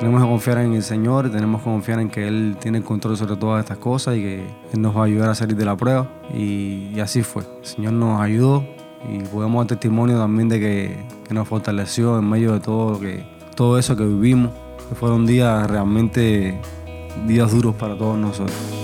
Tenemos que confiar en el Señor, tenemos que confiar en que Él tiene el control sobre todas estas cosas y que Él nos va a ayudar a salir de la prueba. Y, así fue. El Señor nos ayudó y podemos dar testimonio también de que, que nos fortaleció en medio de todo, que, todo eso que vivimos, que fueron días realmente días duros para todos nosotros.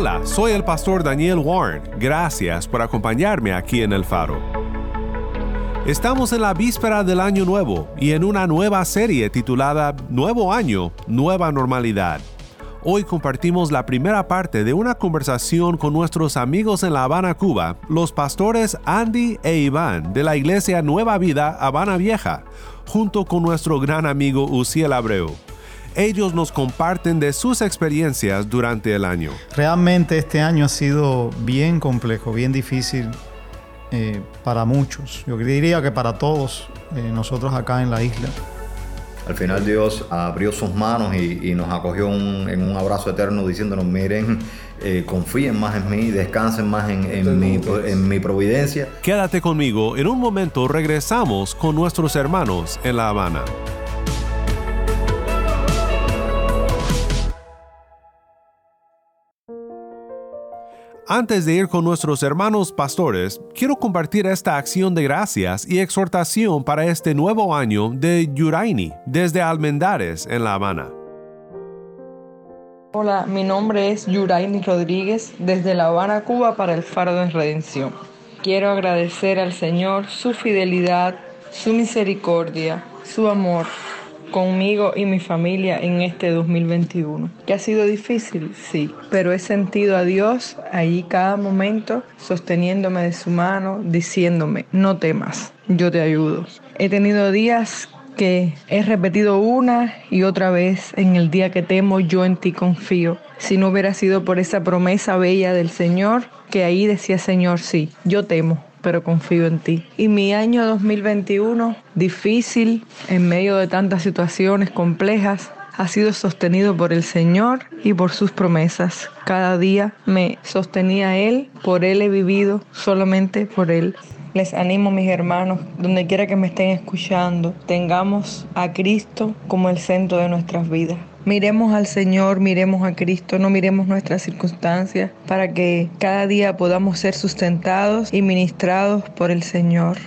Hola, soy el pastor Daniel Warren. Gracias por acompañarme aquí en El Faro. Estamos en la víspera del año nuevo y en una nueva serie titulada Nuevo Año, Nueva Normalidad. Hoy compartimos la primera parte de una conversación con nuestros amigos en La Habana, Cuba, los pastores Andy e Iván de la iglesia Nueva Vida Habana Vieja, junto con nuestro gran amigo Uciel Abreu ellos nos comparten de sus experiencias durante el año. Realmente este año ha sido bien complejo, bien difícil eh, para muchos. Yo diría que para todos eh, nosotros acá en la isla. Al final Dios abrió sus manos y, nos acogió en un abrazo eterno diciéndonos, miren, eh, confíen más en mí, descansen más en, mi, en mi providencia. Quédate conmigo, en un momento regresamos con nuestros hermanos en La Habana. Antes de ir con nuestros hermanos pastores, quiero compartir esta acción de gracias y exhortación para este nuevo año de Yuraini desde Almendares en La Habana. Hola, mi nombre es Yuraini Rodríguez desde La Habana, Cuba para el Faro de Redención. Quiero agradecer al Señor su fidelidad, su misericordia, su amor conmigo y mi familia en este 2021. ¿Que ha sido difícil? Sí, pero he sentido a Dios allí cada momento sosteniéndome de su mano, diciéndome, no temas, yo te ayudo. He tenido días que he repetido una y otra vez en el día que temo, yo en ti confío. Si no hubiera sido por esa promesa bella del Señor, que ahí decía Señor, sí, yo temo, pero confío en ti. Y mi año 2021, difícil, en medio de tantas situaciones complejas, ha sido sostenido por el Señor y por sus promesas. Cada día me sostenía Él, por Él he vivido, solamente por Él. Les animo, mis hermanos, donde quiera que me estén escuchando, tengamos a Cristo como el centro de nuestras vidas. Miremos al Señor, miremos a Cristo, no miremos nuestras circunstancias, para que cada día podamos ser sustentados y ministrados por el Señor.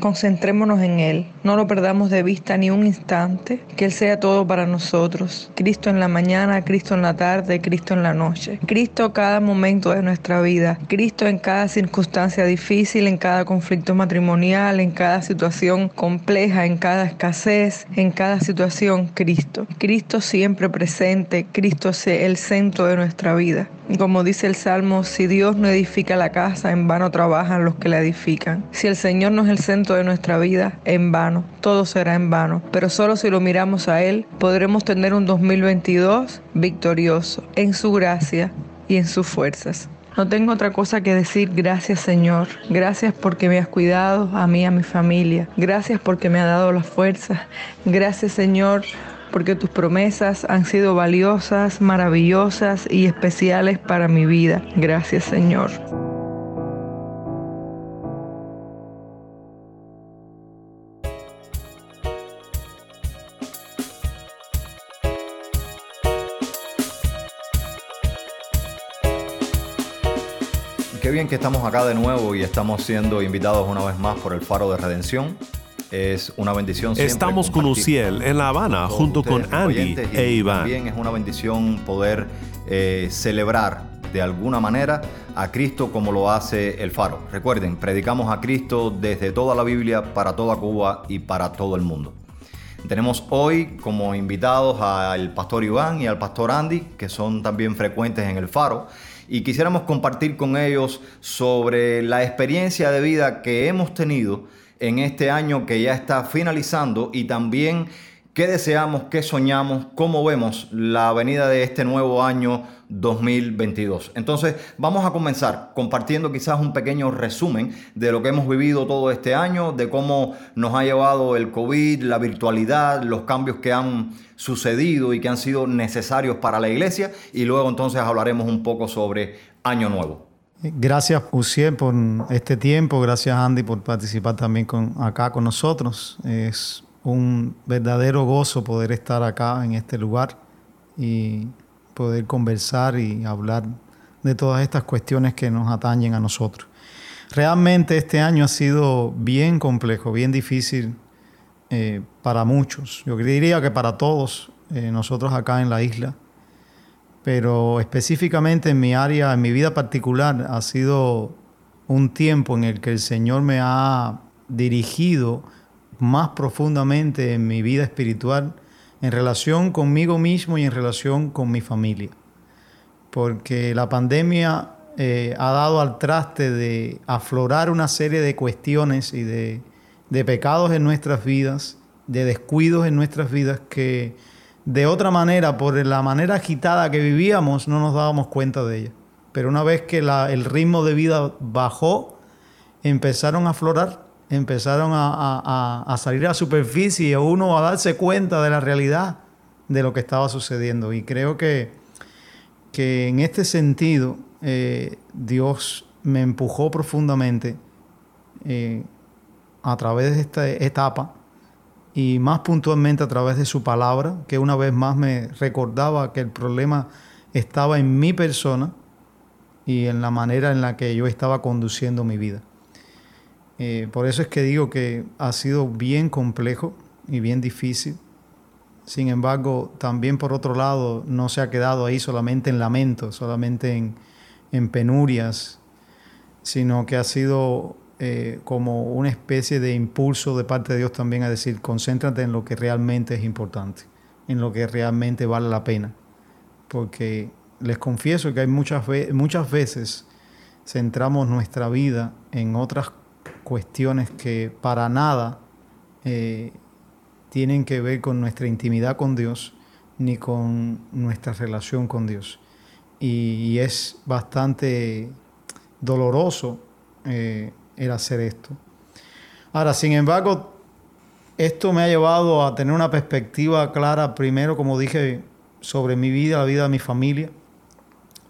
Concentrémonos en Él, no lo perdamos de vista ni un instante, que Él sea todo para nosotros. Cristo en la mañana, Cristo en la tarde, Cristo en la noche. Cristo cada momento de nuestra vida, Cristo en cada circunstancia difícil, en cada conflicto matrimonial, en cada situación compleja, en cada escasez, en cada situación, Cristo. Cristo siempre presente, Cristo sea el centro de nuestra vida. Como dice el Salmo, si Dios no edifica la casa, en vano trabajan los que la edifican. Si el Señor no es el centro de nuestra vida, en vano, todo será en vano. Pero solo si lo miramos a Él, podremos tener un 2022 victorioso, en su gracia y en sus fuerzas. No tengo otra cosa que decir, gracias Señor. Gracias porque me has cuidado a mí a mi familia. Gracias porque me ha dado la fuerza. Gracias Señor porque tus promesas han sido valiosas, maravillosas y especiales para mi vida. Gracias Señor. Que estamos acá de nuevo y estamos siendo invitados una vez más por el Faro de Redención. Es una bendición. Estamos con Uciel en La Habana junto con Andy e Iván. También es una bendición poder eh, celebrar de alguna manera a Cristo como lo hace el Faro. Recuerden, predicamos a Cristo desde toda la Biblia, para toda Cuba y para todo el mundo. Tenemos hoy como invitados al pastor Iván y al pastor Andy, que son también frecuentes en el faro, y quisiéramos compartir con ellos sobre la experiencia de vida que hemos tenido en este año que ya está finalizando y también qué deseamos, qué soñamos, cómo vemos la venida de este nuevo año 2022. Entonces vamos a comenzar compartiendo quizás un pequeño resumen de lo que hemos vivido todo este año, de cómo nos ha llevado el COVID, la virtualidad, los cambios que han sucedido y que han sido necesarios para la iglesia y luego entonces hablaremos un poco sobre Año Nuevo. Gracias, Uciel, por este tiempo. Gracias, Andy, por participar también con, acá con nosotros. Es un verdadero gozo poder estar acá en este lugar y poder conversar y hablar de todas estas cuestiones que nos atañen a nosotros. Realmente este año ha sido bien complejo, bien difícil eh, para muchos. Yo diría que para todos eh, nosotros acá en la isla pero específicamente en mi área, en mi vida particular, ha sido un tiempo en el que el Señor me ha dirigido más profundamente en mi vida espiritual en relación conmigo mismo y en relación con mi familia. Porque la pandemia eh, ha dado al traste de aflorar una serie de cuestiones y de, de pecados en nuestras vidas, de descuidos en nuestras vidas que de otra manera, por la manera agitada que vivíamos, no nos dábamos cuenta de ella. Pero una vez que el ritmo de vida bajó, empezaron a aflorar, empezaron a, salir a la superficie y a uno a darse cuenta de la realidad de lo que estaba sucediendo. Y creo que, que en este sentido eh, Dios me empujó profundamente eh, a través de esta etapa y más puntualmente a través de su palabra, que una vez más me recordaba que el problema estaba en mi persona y en la manera en la que yo estaba conduciendo mi vida. Eh, por eso es que digo que ha sido bien complejo y bien difícil. Sin embargo, también por otro lado, no se ha quedado ahí solamente en lamentos, solamente en, en penurias, sino que ha sido eh, como una especie de impulso de parte de Dios también a decir, concéntrate en lo que realmente es importante, en lo que realmente vale la pena. Porque les confieso que hay muchas, muchas veces centramos nuestra vida en otras cuestiones que para nada eh, tienen que ver con nuestra intimidad con Dios ni con nuestra relación con Dios. Y, es bastante doloroso eh, el hacer esto. Ahora, sin embargo, esto me ha llevado a tener una perspectiva clara, primero, como dije, sobre mi vida, la vida de mi familia,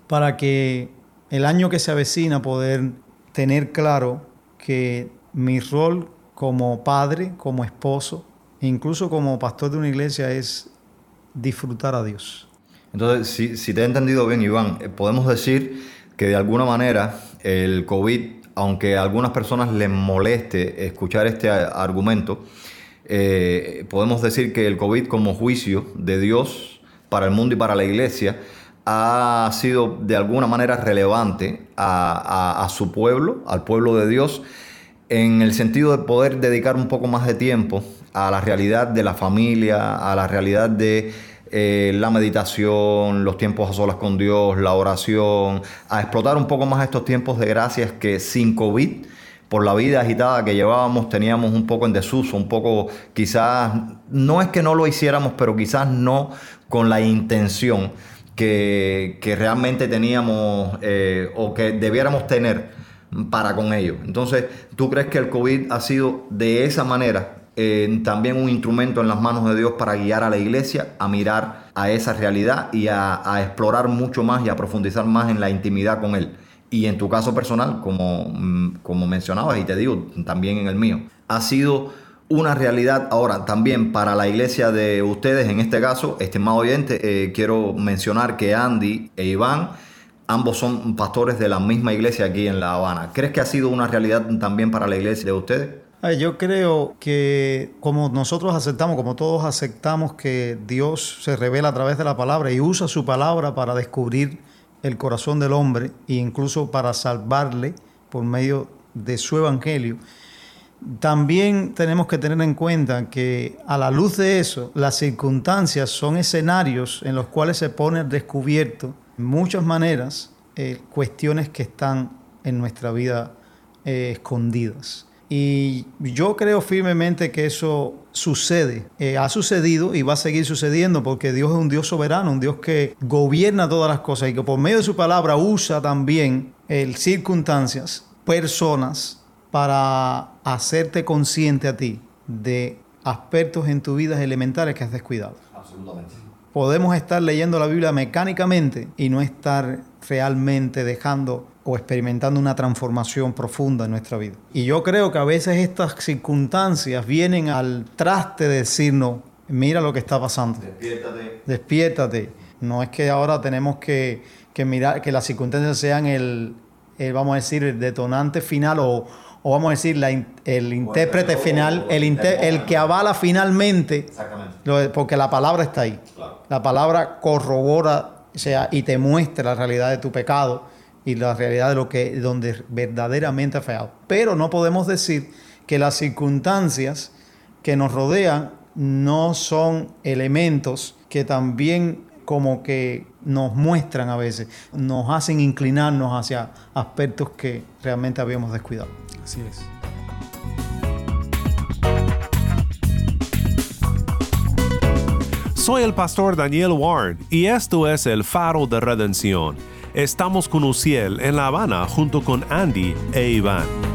para que el año que se avecina poder tener claro que mi rol como padre, como esposo, e incluso como pastor de una iglesia es disfrutar a Dios. Entonces, si, te he entendido bien, Iván, eh, podemos decir que de alguna manera el COVID aunque a algunas personas les moleste escuchar este argumento, eh, podemos decir que el COVID como juicio de Dios para el mundo y para la iglesia ha sido de alguna manera relevante a, su pueblo, al pueblo de Dios, en el sentido de poder dedicar un poco más de tiempo a la realidad de la familia, a la realidad de eh, la meditación, los tiempos a solas con Dios, la oración, a explotar un poco más estos tiempos de gracias que sin COVID, por la vida agitada que llevábamos, teníamos un poco en desuso, un poco quizás, no es que no lo hiciéramos, pero quizás no con la intención que, realmente teníamos eh, o que debiéramos tener para con ello. Entonces, ¿tú crees que el COVID ha sido de esa manera también un instrumento en las manos de Dios para guiar a la iglesia a mirar a esa realidad y a, explorar mucho más y a profundizar más en la intimidad con Él. Y en tu caso personal, como, mm, como mencionabas y te digo, también en el mío, ha sido una realidad ahora también para la iglesia de ustedes, en este caso, estimado oyente, eh, quiero mencionar que Andy e Iván, ambos son pastores de la misma iglesia aquí en La Habana. ¿Crees que ha sido una realidad también para la iglesia de ustedes? Yo creo que como nosotros aceptamos, como todos aceptamos que Dios se revela a través de la palabra y usa su palabra para descubrir el corazón del hombre e incluso para salvarle por medio de su evangelio, también tenemos que tener en cuenta que a la luz de eso, las circunstancias son escenarios en los cuales se pone descubierto en muchas maneras eh, cuestiones que están en nuestra vida eh, escondidas. Y yo creo firmemente que eso sucede, eh, ha sucedido y va a seguir sucediendo porque Dios es un Dios soberano, un Dios que gobierna todas las cosas y que por medio de su palabra usa también el circunstancias, personas, para hacerte consciente a ti de aspectos en tu vida elementales que has descuidado. Absolutamente. Podemos estar leyendo la Biblia mecánicamente y no estar realmente dejando o experimentando una transformación profunda en nuestra vida. Y yo creo que a veces estas circunstancias vienen al traste de decirnos, mira lo que está pasando. Despiértate. Despiértate. No es que ahora tenemos que, que mirar, que las circunstancias sean el, el, vamos a decir, el detonante final o, o vamos a decir, la, el intérprete final, el, inter, el que avala finalmente, lo, porque la palabra está ahí. Claro. La palabra corrobora o sea, y te muestra la realidad de tu pecado y la realidad de lo que donde verdaderamente ha fallado. Pero no podemos decir que las circunstancias que nos rodean no son elementos que también como que nos muestran a veces, nos hacen inclinarnos hacia aspectos que realmente habíamos descuidado. Así es. Soy el pastor Daniel Warren y esto es el faro de redención. Estamos con Uciel en La Habana junto con Andy e Iván.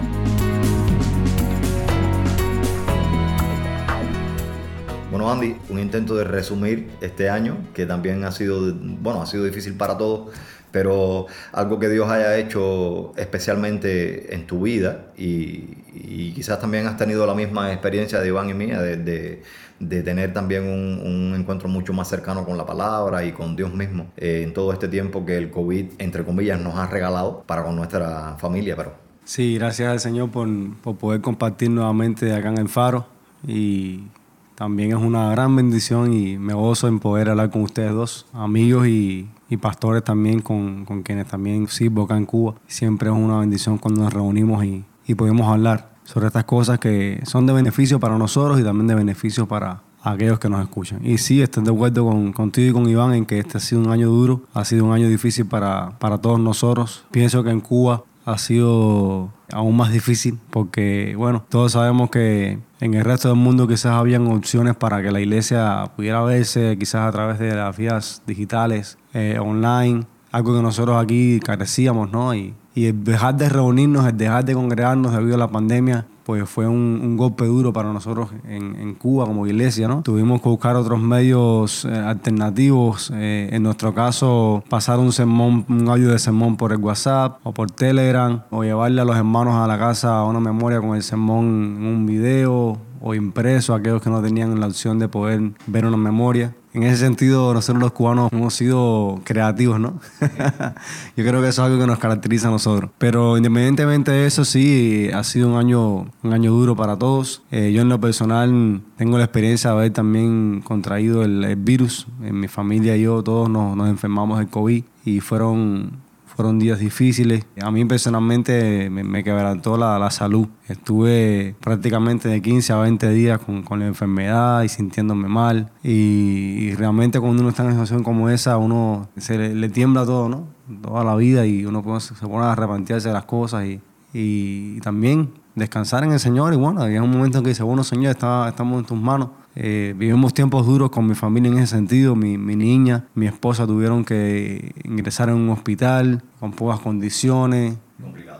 Bueno, Andy, un intento de resumir este año, que también ha sido, bueno, ha sido difícil para todos, pero algo que Dios haya hecho especialmente en tu vida y, y quizás también has tenido la misma experiencia de Iván y mía, de, de, de tener también un, un, encuentro mucho más cercano con la palabra y con Dios mismo eh, en todo este tiempo que el COVID, entre comillas, nos ha regalado para con nuestra familia. Pero... Sí, gracias al Señor por, por poder compartir nuevamente acá en el Faro y también es una gran bendición y me gozo en poder hablar con ustedes dos, amigos y, y pastores también con, con, quienes también sirvo acá en Cuba. Siempre es una bendición cuando nos reunimos y, y podemos hablar sobre estas cosas que son de beneficio para nosotros y también de beneficio para aquellos que nos escuchan. Y sí, estoy de acuerdo con, contigo y con Iván en que este ha sido un año duro, ha sido un año difícil para, para todos nosotros. Pienso que en Cuba ha sido aún más difícil porque, bueno, todos sabemos que en el resto del mundo quizás habían opciones para que la iglesia pudiera verse quizás a través de las vías digitales, eh, online, algo que nosotros aquí carecíamos, ¿no? Y, y el dejar de reunirnos, el dejar de congregarnos debido a la pandemia, pues fue un, golpe duro para nosotros en, Cuba como iglesia, ¿no? Tuvimos que buscar otros medios eh, alternativos. Eh, en nuestro caso, pasar un sermón, un audio de sermón por el WhatsApp o por Telegram, o llevarle a los hermanos a la casa una memoria con el sermón en un video o impreso aquellos que no tenían la opción de poder ver una memoria. En ese sentido, nosotros los cubanos hemos sido creativos, ¿no? Yo creo que eso es algo que nos caracteriza a nosotros. Pero independientemente de eso, sí, ha sido un año, un año duro para todos. Eh, yo en lo personal tengo la experiencia de haber también contraído el, el virus. En mi familia y yo todos nos, nos enfermamos del COVID y fueron fueron días difíciles. A mí personalmente me, quebrantó la, la, salud. Estuve prácticamente de 15 a 20 días con, con la enfermedad y sintiéndome mal. Y, realmente cuando uno está en una situación como esa, uno se le, le tiembla todo, ¿no? Toda la vida y uno se pone a arrepentirse de las cosas y, y, también descansar en el Señor. Y bueno, había un momento en que dice, bueno, Señor, está, estamos en tus manos. Eh, vivimos tiempos duros con mi familia en ese sentido. Mi, mi, niña, mi esposa tuvieron que ingresar en un hospital con pocas condiciones.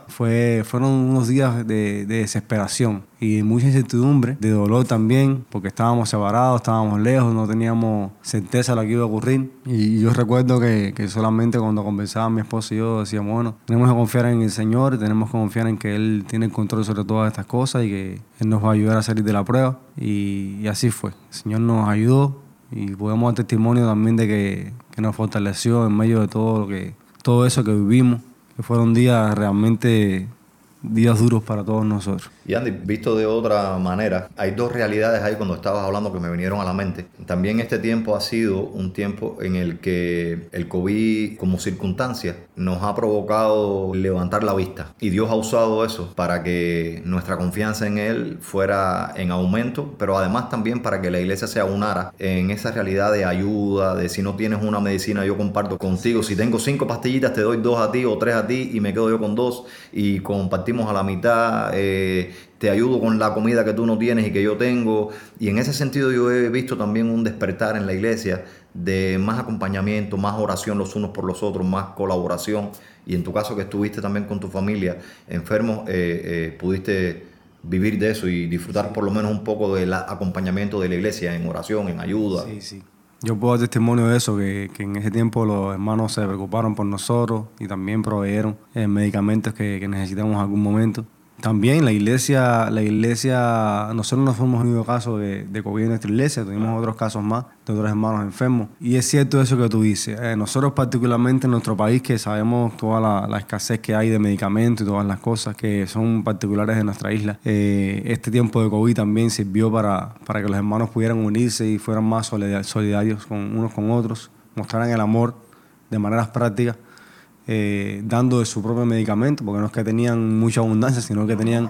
Fue, fueron unos días de, de, desesperación y mucha incertidumbre, de dolor también, porque estábamos separados, estábamos lejos, no teníamos certeza de lo que iba a ocurrir. Y yo recuerdo que, que solamente cuando conversaba mi esposa y yo decíamos, bueno, tenemos que confiar en el Señor, tenemos que confiar en que Él tiene el control sobre todas estas cosas y que Él nos va a ayudar a salir de la prueba. Y, y así fue. El Señor nos ayudó y podemos dar testimonio también de que, que nos fortaleció en medio de todo, lo que, todo eso que vivimos que fueron días realmente días duros para todos nosotros. Y Andy, visto de otra manera, hay dos realidades ahí cuando estabas hablando que me vinieron a la mente. También este tiempo ha sido un tiempo en el que el COVID como circunstancia nos ha provocado levantar la vista. Y Dios ha usado eso para que nuestra confianza en Él fuera en aumento, pero además también para que la iglesia se aunara en esa realidad de ayuda, de si no tienes una medicina yo comparto contigo, si tengo cinco pastillitas te doy dos a ti o tres a ti y me quedo yo con dos y compartimos a la mitad. Eh, te ayudo con la comida que tú no tienes y que yo tengo. Y en ese sentido yo he visto también un despertar en la iglesia de más acompañamiento, más oración los unos por los otros, más colaboración. Y en tu caso que estuviste también con tu familia enfermo, eh, eh, pudiste vivir de eso y disfrutar por lo menos un poco del acompañamiento de la iglesia en oración, en ayuda. Sí, sí. Yo puedo dar testimonio de eso, que, que, en ese tiempo los hermanos se preocuparon por nosotros y también proveyeron eh, medicamentos que, que necesitamos en algún momento. También la iglesia, la iglesia, nosotros no fuimos el único caso de, de, COVID en nuestra iglesia, tuvimos otros casos más de otros hermanos enfermos. Y es cierto eso que tú dices. Eh, nosotros particularmente en nuestro país, que sabemos toda la, la, escasez que hay de medicamentos y todas las cosas que son particulares de nuestra isla, eh, este tiempo de COVID también sirvió para, para que los hermanos pudieran unirse y fueran más solidarios con unos con otros, mostraran el amor de maneras prácticas eh, dando de su propio medicamento, porque no es que tenían mucha abundancia, sino que tenían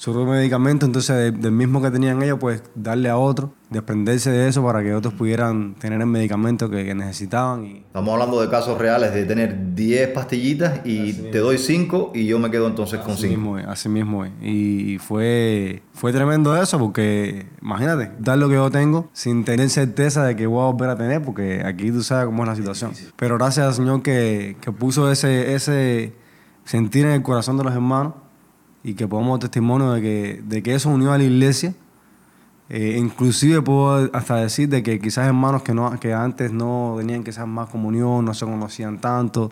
su propio medicamento, entonces del mismo que tenían ellos, pues darle a otro, desprenderse de eso para que otros pudieran tener el medicamento que, necesitaban. Y... Estamos hablando de casos reales de tener 10 pastillitas y te doy 5 y yo me quedo entonces con 5. Así mismo es. Y fue, fue tremendo eso porque, imagínate, dar lo que yo tengo sin tener certeza de que voy a volver a tener, porque aquí tú sabes cómo es la situación. Pero gracias al Señor que, que puso ese, ese sentir en el corazón de los hermanos y que podamos dar testimonio de que, de que eso unió a la iglesia. Eh, inclusive puedo hasta decir de que quizás hermanos que, no, que antes no tenían quizás más comunión, no se conocían tanto,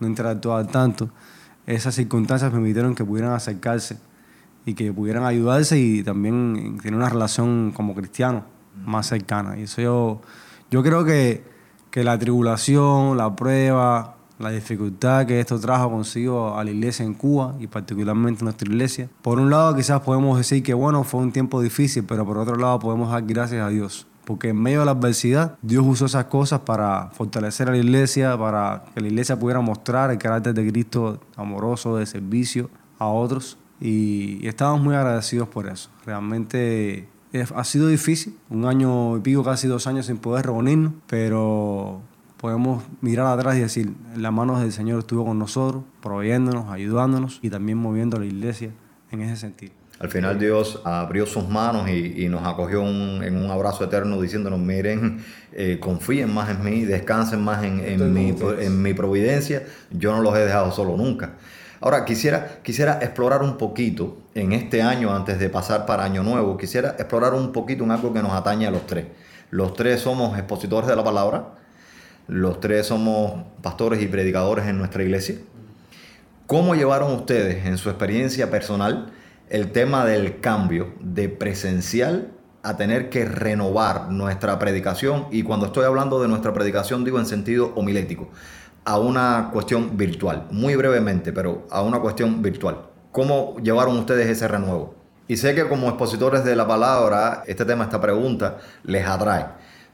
no interactuaban tanto, esas circunstancias permitieron que pudieran acercarse y que pudieran ayudarse y también tener una relación como cristianos más cercana. Y eso yo, yo creo que, que la tribulación, la prueba, la dificultad que esto trajo consigo a la iglesia en Cuba y particularmente nuestra iglesia. Por un lado quizás podemos decir que bueno, fue un tiempo difícil, pero por otro lado podemos dar gracias a Dios. Porque en medio de la adversidad, Dios usó esas cosas para fortalecer a la iglesia, para que la iglesia pudiera mostrar el carácter de Cristo amoroso, de servicio a otros. Y, estamos muy agradecidos por eso. Realmente ha sido difícil, un año y pico, casi dos años sin poder reunirnos, pero podemos mirar atrás y decir, la mano del Señor estuvo con nosotros, proveyéndonos, ayudándonos y también moviendo a la iglesia en ese sentido. Al final Dios abrió sus manos y, nos acogió en un abrazo eterno diciéndonos, miren, eh, confíen más en mí, descansen más en, en, mi, en, mi, providencia, yo no los he dejado solo nunca. Ahora, quisiera, quisiera explorar un poquito en este año, antes de pasar para Año Nuevo, quisiera explorar un poquito en algo que nos atañe a los tres. Los tres somos expositores de la palabra, los tres somos pastores y predicadores en nuestra iglesia. ¿Cómo llevaron ustedes en su experiencia personal el tema del cambio de presencial a tener que renovar nuestra predicación? Y cuando estoy hablando de nuestra predicación digo en sentido homilético, a una cuestión virtual. Muy brevemente, pero a una cuestión virtual. ¿Cómo llevaron ustedes ese renuevo? Y sé que como expositores de la palabra, este tema, esta pregunta, les atrae.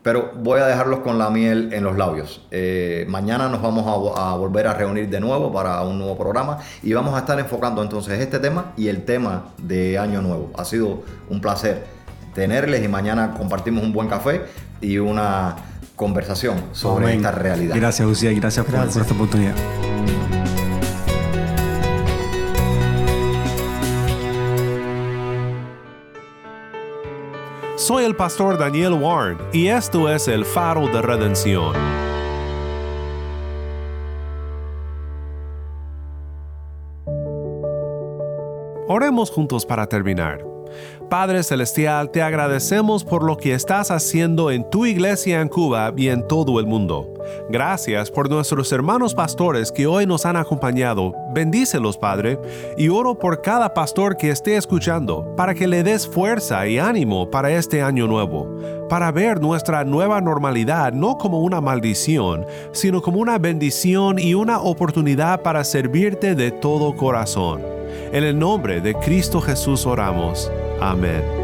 Pero voy a dejarlos con la miel en los labios. Eh, mañana nos vamos a, volver a reunir de nuevo para un nuevo programa y vamos a estar enfocando entonces este tema y el tema de Año Nuevo. Ha sido un placer tenerles y mañana compartimos un buen café y una conversación sobre esta realidad. Gracias, Lucía, gracias, gracias. por esta oportunidad. Soy el pastor Daniel Warren y esto es el faro de redención. Oremos juntos para terminar. Padre Celestial, te agradecemos por lo que estás haciendo en tu iglesia en Cuba y en todo el mundo. Gracias por nuestros hermanos pastores que hoy nos han acompañado. Bendícelos, Padre, y oro por cada pastor que esté escuchando, para que le des fuerza y ánimo para este año nuevo, para ver nuestra nueva normalidad no como una maldición, sino como una bendición y una oportunidad para servirte de todo corazón. En el nombre de Cristo Jesús oramos. Amén.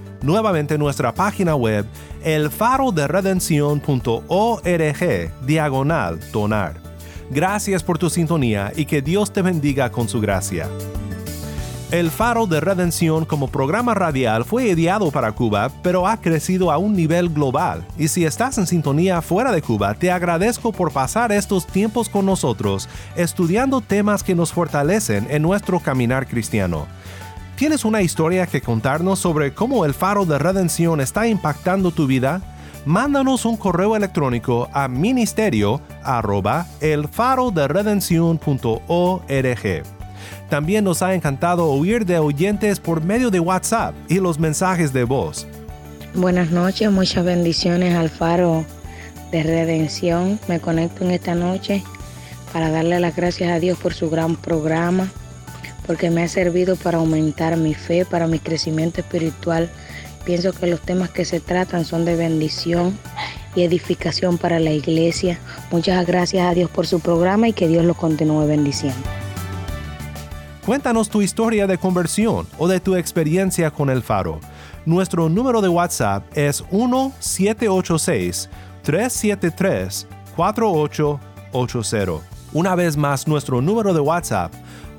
nuevamente nuestra página web elfaroderedencion.org diagonal donar. Gracias por tu sintonía y que Dios te bendiga con su gracia. El Faro de Redención como programa radial fue ideado para Cuba, pero ha crecido a un nivel global. Y si estás en sintonía fuera de Cuba, te agradezco por pasar estos tiempos con nosotros, estudiando temas que nos fortalecen en nuestro caminar cristiano. ¿Tienes una historia que contarnos sobre cómo el faro de redención está impactando tu vida? Mándanos un correo electrónico a ministerio También nos ha encantado oír de oyentes por medio de WhatsApp y los mensajes de voz. Buenas noches, muchas bendiciones al faro de redención. Me conecto en esta noche para darle las gracias a Dios por su gran programa porque me ha servido para aumentar mi fe, para mi crecimiento espiritual. Pienso que los temas que se tratan son de bendición y edificación para la iglesia. Muchas gracias a Dios por su programa y que Dios lo continúe bendiciendo. Cuéntanos tu historia de conversión o de tu experiencia con el faro. Nuestro número de WhatsApp es 1-786-373-4880. Una vez más, nuestro número de WhatsApp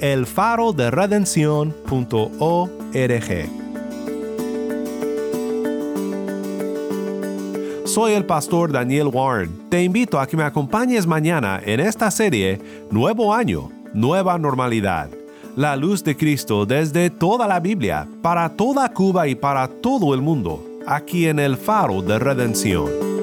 elfaroderedencion.org. Soy el pastor Daniel Warren. Te invito a que me acompañes mañana en esta serie Nuevo Año, Nueva Normalidad. La luz de Cristo desde toda la Biblia, para toda Cuba y para todo el mundo, aquí en el Faro de Redención.